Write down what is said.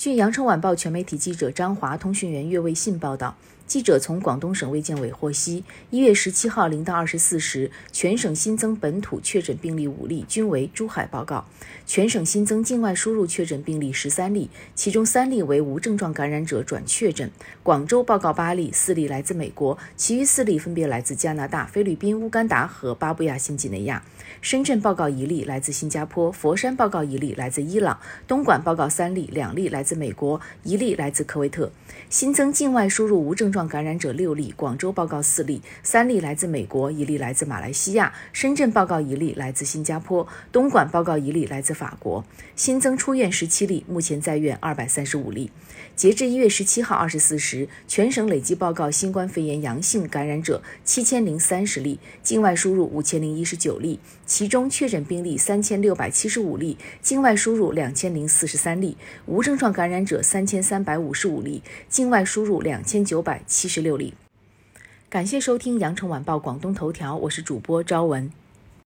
据羊城晚报全媒体记者张华、通讯员岳卫信报道。记者从广东省卫健委获悉，一月十七号零到二十四时，全省新增本土确诊病例五例，均为珠海报告；全省新增境外输入确诊病例十三例，其中三例为无症状感染者转确诊。广州报告八例，四例来自美国，其余四例分别来自加拿大、菲律宾、乌干达和巴布亚新几内亚。深圳报告一例来自新加坡，佛山报告一例来自伊朗，东莞报告三例，两例来自美国，一例来自科威特。新增境外输入无症状感染者六例，广州报告四例，三例来自美国，一例来自马来西亚。深圳报告一例来自新加坡，东莞报告一例来自法国。新增出院十七例，目前在院二百三十五例。截至一月十七号二十四时，全省累计报告新冠肺炎阳性感染者七千零三十例，境外输入五千零一十九例。其中确诊病例三千六百七十五例，境外输入两千零四十三例，无症状感染者三千三百五十五例，境外输入两千九百七十六例。感谢收听羊城晚报广东头条，我是主播朝文。